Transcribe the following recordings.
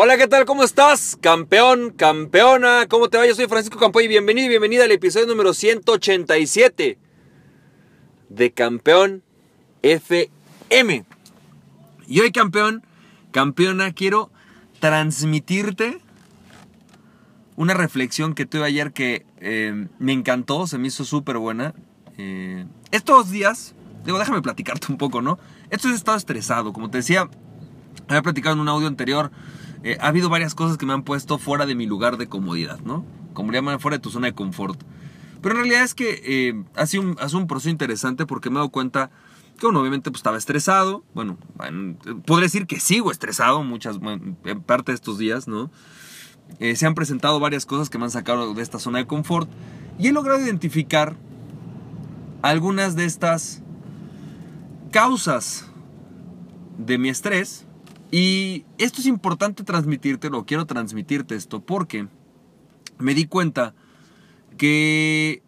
Hola, ¿qué tal? ¿Cómo estás? Campeón, campeona, ¿cómo te va? Yo soy Francisco Campoy y bienvenido y bienvenida al episodio número 187 de Campeón FM. Y hoy, campeón, campeona, quiero transmitirte una reflexión que tuve ayer que eh, me encantó, se me hizo súper buena. Eh, estos días, digo, déjame platicarte un poco, ¿no? Esto he estado estresado, como te decía, había platicado en un audio anterior eh, ha habido varias cosas que me han puesto fuera de mi lugar de comodidad, ¿no? Como le llaman, fuera de tu zona de confort. Pero en realidad es que eh, ha, sido un, proceso interesante porque me he dado cuenta que obviamente pues, estaba estresado. Bueno, podría decir que sigo estresado muchas, en parte de estos días, ¿no? Eh, se han presentado varias cosas que me han sacado de esta zona de confort y he logrado identificar algunas de estas causas de mi estrés y esto es importante transmitirte, lo quiero transmitirte esto, porque me di cuenta que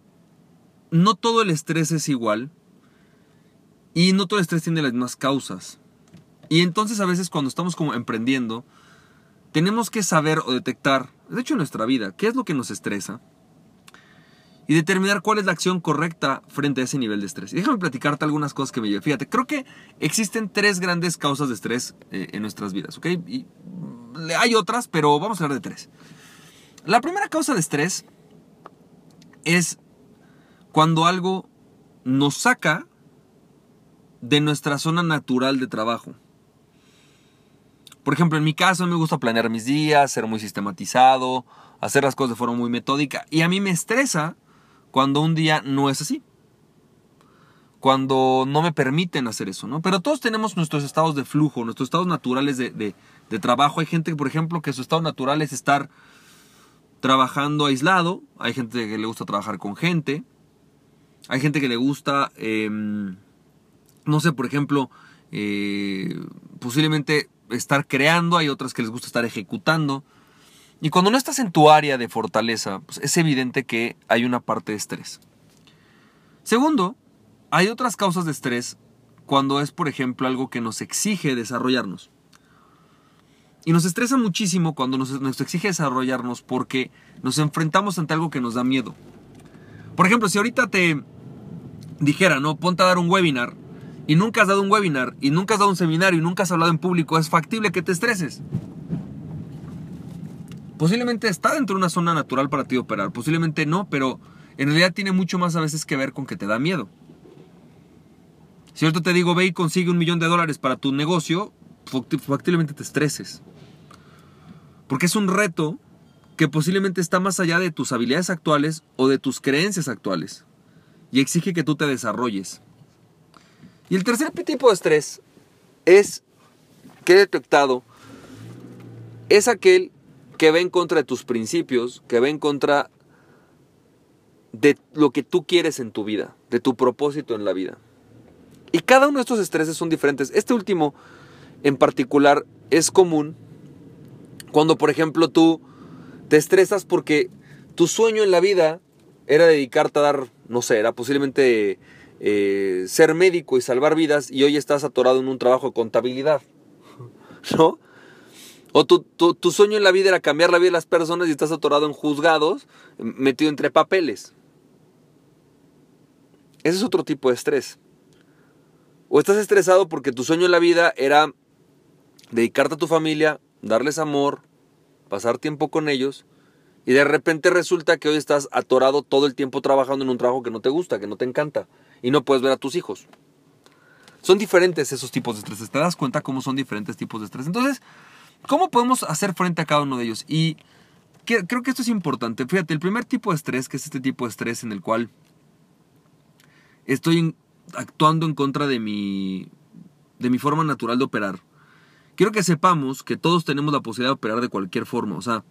no todo el estrés es igual y no todo el estrés tiene las mismas causas. Y entonces a veces cuando estamos como emprendiendo, tenemos que saber o detectar, de hecho en nuestra vida, qué es lo que nos estresa y determinar cuál es la acción correcta frente a ese nivel de estrés. Y déjame platicarte algunas cosas que me llevan. Fíjate, creo que existen tres grandes causas de estrés eh, en nuestras vidas, ¿ok? Y hay otras, pero vamos a hablar de tres. La primera causa de estrés es cuando algo nos saca de nuestra zona natural de trabajo. Por ejemplo, en mi caso me gusta planear mis días, ser muy sistematizado, hacer las cosas de forma muy metódica. Y a mí me estresa cuando un día no es así. Cuando no me permiten hacer eso, ¿no? Pero todos tenemos nuestros estados de flujo, nuestros estados naturales de, trabajo. Hay gente, por ejemplo, que su estado natural es estar trabajando aislado. Hay gente que le gusta trabajar con gente. Hay gente que le gusta, em, no sé, por ejemplo, eh, posiblemente estar creando. Hay otras que les gusta estar ejecutando. Y cuando no estás en tu área de fortaleza, pues es evidente que hay una parte de estrés. Segundo, hay otras causas de estrés cuando es, por ejemplo, algo que nos exige desarrollarnos. Y nos estresa muchísimo cuando nos, nos, exige desarrollarnos porque nos enfrentamos ante algo que nos da miedo. Por ejemplo, si ahorita te dijera, no, ponte a dar un webinar y nunca has dado un webinar y nunca has dado un seminario y nunca has hablado en público, es factible que te estreses. Posiblemente está dentro de una zona natural para ti operar, posiblemente no, pero en realidad tiene mucho más a veces que ver con que te da miedo. Ahorita te digo, ve y consigue un millón de dólares para tu negocio, factiblemente te estreses. Porque es un reto que posiblemente está más allá de tus habilidades actuales o de tus creencias actuales. Y exige que tú te desarrolles. Y el tercer tipo de estrés es que he detectado es aquel que va en contra de tus principios, que va en contra de lo que tú quieres en tu vida, de tu propósito en la vida. Y cada uno de estos estreses son diferentes. Este último en particular es común cuando, por ejemplo, tú te estresas porque tu sueño en la vida era dedicarte a dar, no sé, era posiblemente eh, ser médico y salvar vidas y hoy estás atorado en un trabajo de contabilidad. ¿No? O tu, tu, sueño en la vida era cambiar la vida de las personas y estás atorado en juzgados, metido entre papeles. Ese es otro tipo de estrés. O estás estresado porque tu sueño en la vida era dedicarte a tu familia, darles amor, pasar tiempo con ellos, y de repente resulta que hoy estás atorado todo el tiempo trabajando en un trabajo que no te gusta, que no te encanta, y no puedes ver a tus hijos. Son diferentes esos tipos de estrés. ¿Te das cuenta cómo son diferentes tipos de estrés? Entonces, ¿Cómo podemos hacer frente a cada uno de ellos? Y creo que esto es importante. Fíjate, el primer tipo de estrés, que es este tipo de estrés en el cual estoy actuando en contra de mi, de mi forma natural de operar. Quiero que sepamos que todos tenemos la posibilidad de operar de cualquier forma. O sea,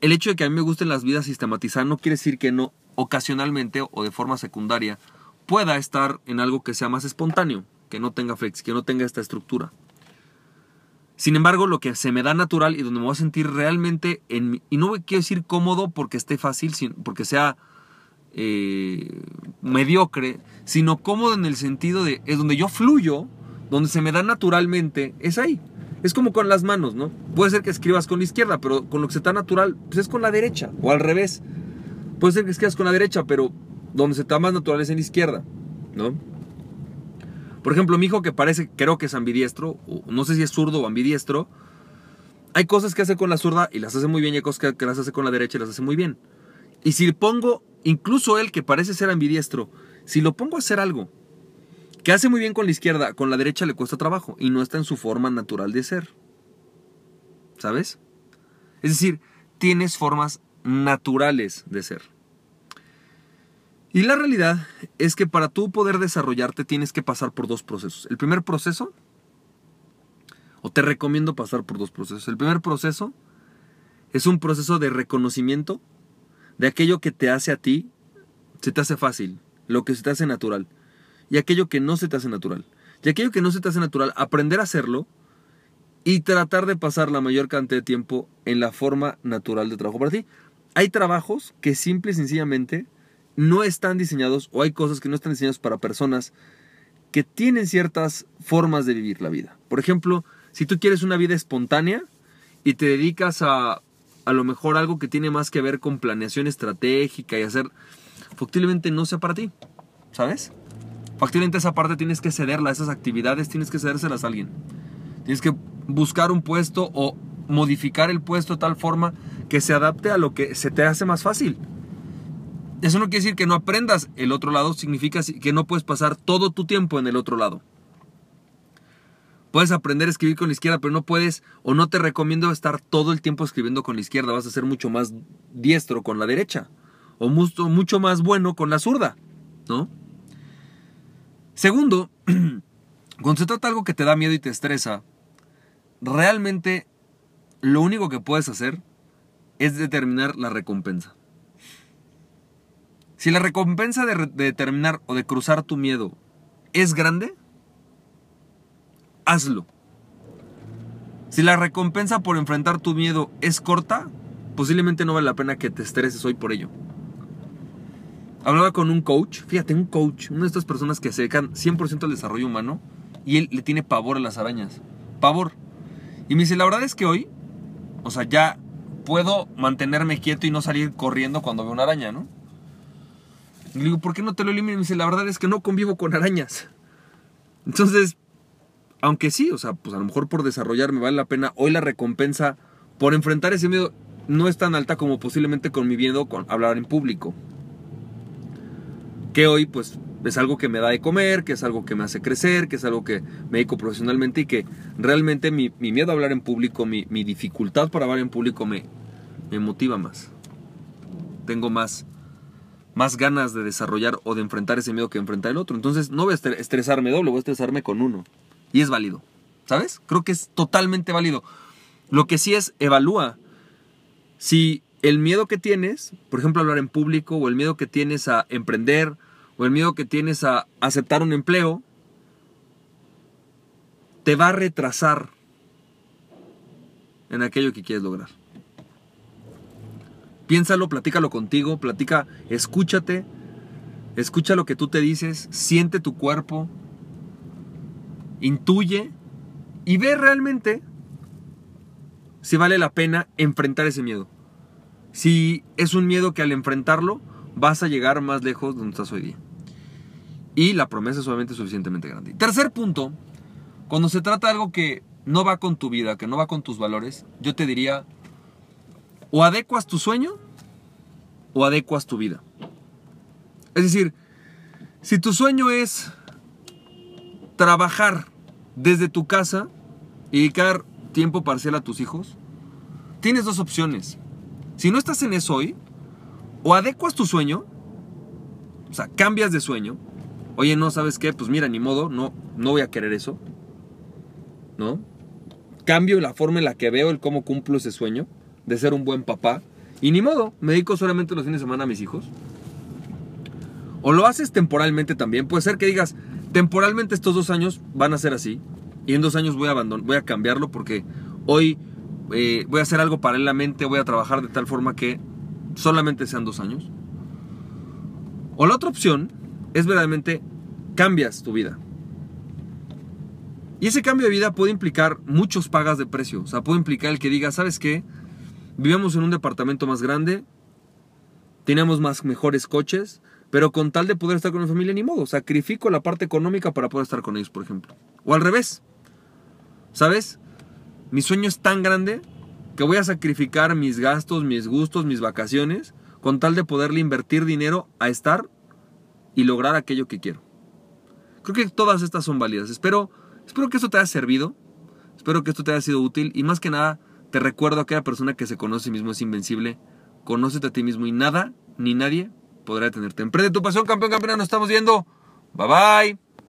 el hecho de que a mí me gusten las vidas sistematizadas no quiere decir que no ocasionalmente o de forma secundaria pueda estar en algo que sea más espontáneo, que no tenga flex, que no tenga esta estructura. Sin embargo, lo que se me da natural y donde me voy a sentir realmente, en, y no quiero decir cómodo porque esté fácil, porque sea eh, mediocre, sino cómodo en el sentido de, es donde yo fluyo, donde se me da naturalmente, es ahí. Es como con las manos, ¿no? Puede ser que escribas con la izquierda, pero con lo que se está natural, pues es con la derecha, o al revés. Puede ser que escribas con la derecha, pero donde se está más natural es en la izquierda, ¿no? Por ejemplo, mi hijo que parece, creo que es ambidiestro, no sé si es zurdo o ambidiestro, hay cosas que hace con la zurda y las hace muy bien, y hay cosas que, las hace con la derecha y las hace muy bien. Y si pongo, incluso él que parece ser ambidiestro, si lo pongo a hacer algo que hace muy bien con la izquierda, con la derecha le cuesta trabajo y no está en su forma natural de ser. ¿Sabes? Es decir, tienes formas naturales de ser. Y la realidad es que para tú poder desarrollarte tienes que pasar por dos procesos. El primer proceso o te recomiendo pasar por dos procesos. El primer proceso es un proceso de reconocimiento de aquello que te hace a ti, se te hace fácil, lo que se te hace natural, y aquello que no se te hace natural. Y aquello que no se te hace natural, aprender a hacerlo y tratar de pasar la mayor cantidad de tiempo en la forma natural de trabajo para ti. Hay trabajos que simple y sencillamente no están diseñados o hay cosas que no están diseñadas para personas que tienen ciertas formas de vivir la vida. Por ejemplo, si tú quieres una vida espontánea y te dedicas a a lo mejor algo que tiene más que ver con planeación estratégica y hacer, factiblemente no sea para ti, ¿sabes? Factiblemente esa parte tienes que cederla, esas actividades tienes que cedérselas a alguien. Tienes que buscar un puesto o modificar el puesto de tal forma que se adapte a lo que se te hace más fácil. Eso no quiere decir que no aprendas el otro lado, significa que no puedes pasar todo tu tiempo en el otro lado. Puedes aprender a escribir con la izquierda, pero no puedes o no te recomiendo estar todo el tiempo escribiendo con la izquierda. Vas a ser mucho más diestro con la derecha o mucho, mucho más bueno con la zurda, ¿no? Segundo, cuando se trata de algo que te da miedo y te estresa, realmente lo único que puedes hacer es determinar la recompensa. Si la recompensa de, de determinar o de cruzar tu miedo es grande, hazlo. Si la recompensa por enfrentar tu miedo es corta, posiblemente no vale la pena que te estreses hoy por ello. Hablaba con un coach, fíjate, un coach, una de estas personas que se dedican 100% al desarrollo humano y él le tiene pavor a las arañas. Pavor. Y me dice, la verdad es que hoy, o sea, ya puedo mantenerme quieto y no salir corriendo cuando veo una araña, ¿no? Le digo, ¿por qué no te lo elimines? Y me dice, la verdad es que no convivo con arañas. Entonces, aunque sí, o sea, pues a lo mejor por desarrollarme vale la pena. Hoy la recompensa por enfrentar ese miedo no es tan alta como posiblemente con mi miedo con hablar en público. Que hoy pues es algo que me da de comer, que es algo que me hace crecer, que es algo que me dedico profesionalmente y que realmente mi, miedo a hablar en público, mi, dificultad para hablar en público me, me motiva más. Tengo más, más ganas de desarrollar o de enfrentar ese miedo que enfrentar el otro. Entonces no voy a estresarme doble, voy a estresarme con uno. Y es válido. ¿Sabes? Creo que es totalmente válido. Lo que sí es, evalúa. Si el miedo que tienes, por ejemplo, hablar en público, o el miedo que tienes a emprender, o el miedo que tienes a aceptar un empleo, te va a retrasar en aquello que quieres lograr. Piénsalo, platícalo contigo, platica, escúchate, escucha lo que tú te dices, siente tu cuerpo, intuye y ve realmente si vale la pena enfrentar ese miedo. Si es un miedo que al enfrentarlo vas a llegar más lejos de donde estás hoy día. Y la promesa es obviamente suficientemente grande. Tercer punto, cuando se trata de algo que no va con tu vida, que no va con tus valores, yo te diría, o adecuas tu sueño o adecuas tu vida. Es decir, si tu sueño es trabajar desde tu casa y dedicar tiempo parcial a tus hijos, tienes dos opciones. Si no estás en eso hoy, o adecuas tu sueño, o sea, cambias de sueño. Oye, no, ¿sabes qué? Pues mira, ni modo, no, no voy a querer eso. ¿No? Cambio la forma en la que veo el cómo cumplo ese sueño de ser un buen papá. Y ni modo, me dedico solamente los fines de semana a mis hijos. O lo haces temporalmente también. Puede ser que digas, temporalmente estos dos años van a ser así. Y en dos años voy a, voy a cambiarlo porque hoy eh, voy a hacer algo paralelamente, voy a trabajar de tal forma que solamente sean dos años. O la otra opción es verdaderamente cambias tu vida. Y ese cambio de vida puede implicar muchos pagas de precio. O sea, puede implicar el que diga, ¿sabes qué? Vivimos en un departamento más grande, tenemos más mejores coches, pero con tal de poder estar con mi familia, ni modo. Sacrifico la parte económica para poder estar con ellos, por ejemplo. O al revés. ¿Sabes? Mi sueño es tan grande que voy a sacrificar mis gastos, mis gustos, mis vacaciones, con tal de poderle invertir dinero a estar y lograr aquello que quiero. Creo que todas estas son válidas. Espero, espero que esto te haya servido. Espero que esto te haya sido útil. Y más que nada, te recuerdo a aquella persona que se conoce a sí mismo es invencible. Conócete a ti mismo y nada ni nadie podrá detenerte. Emprende tu pasión, campeón, campeona. Nos estamos viendo. Bye bye.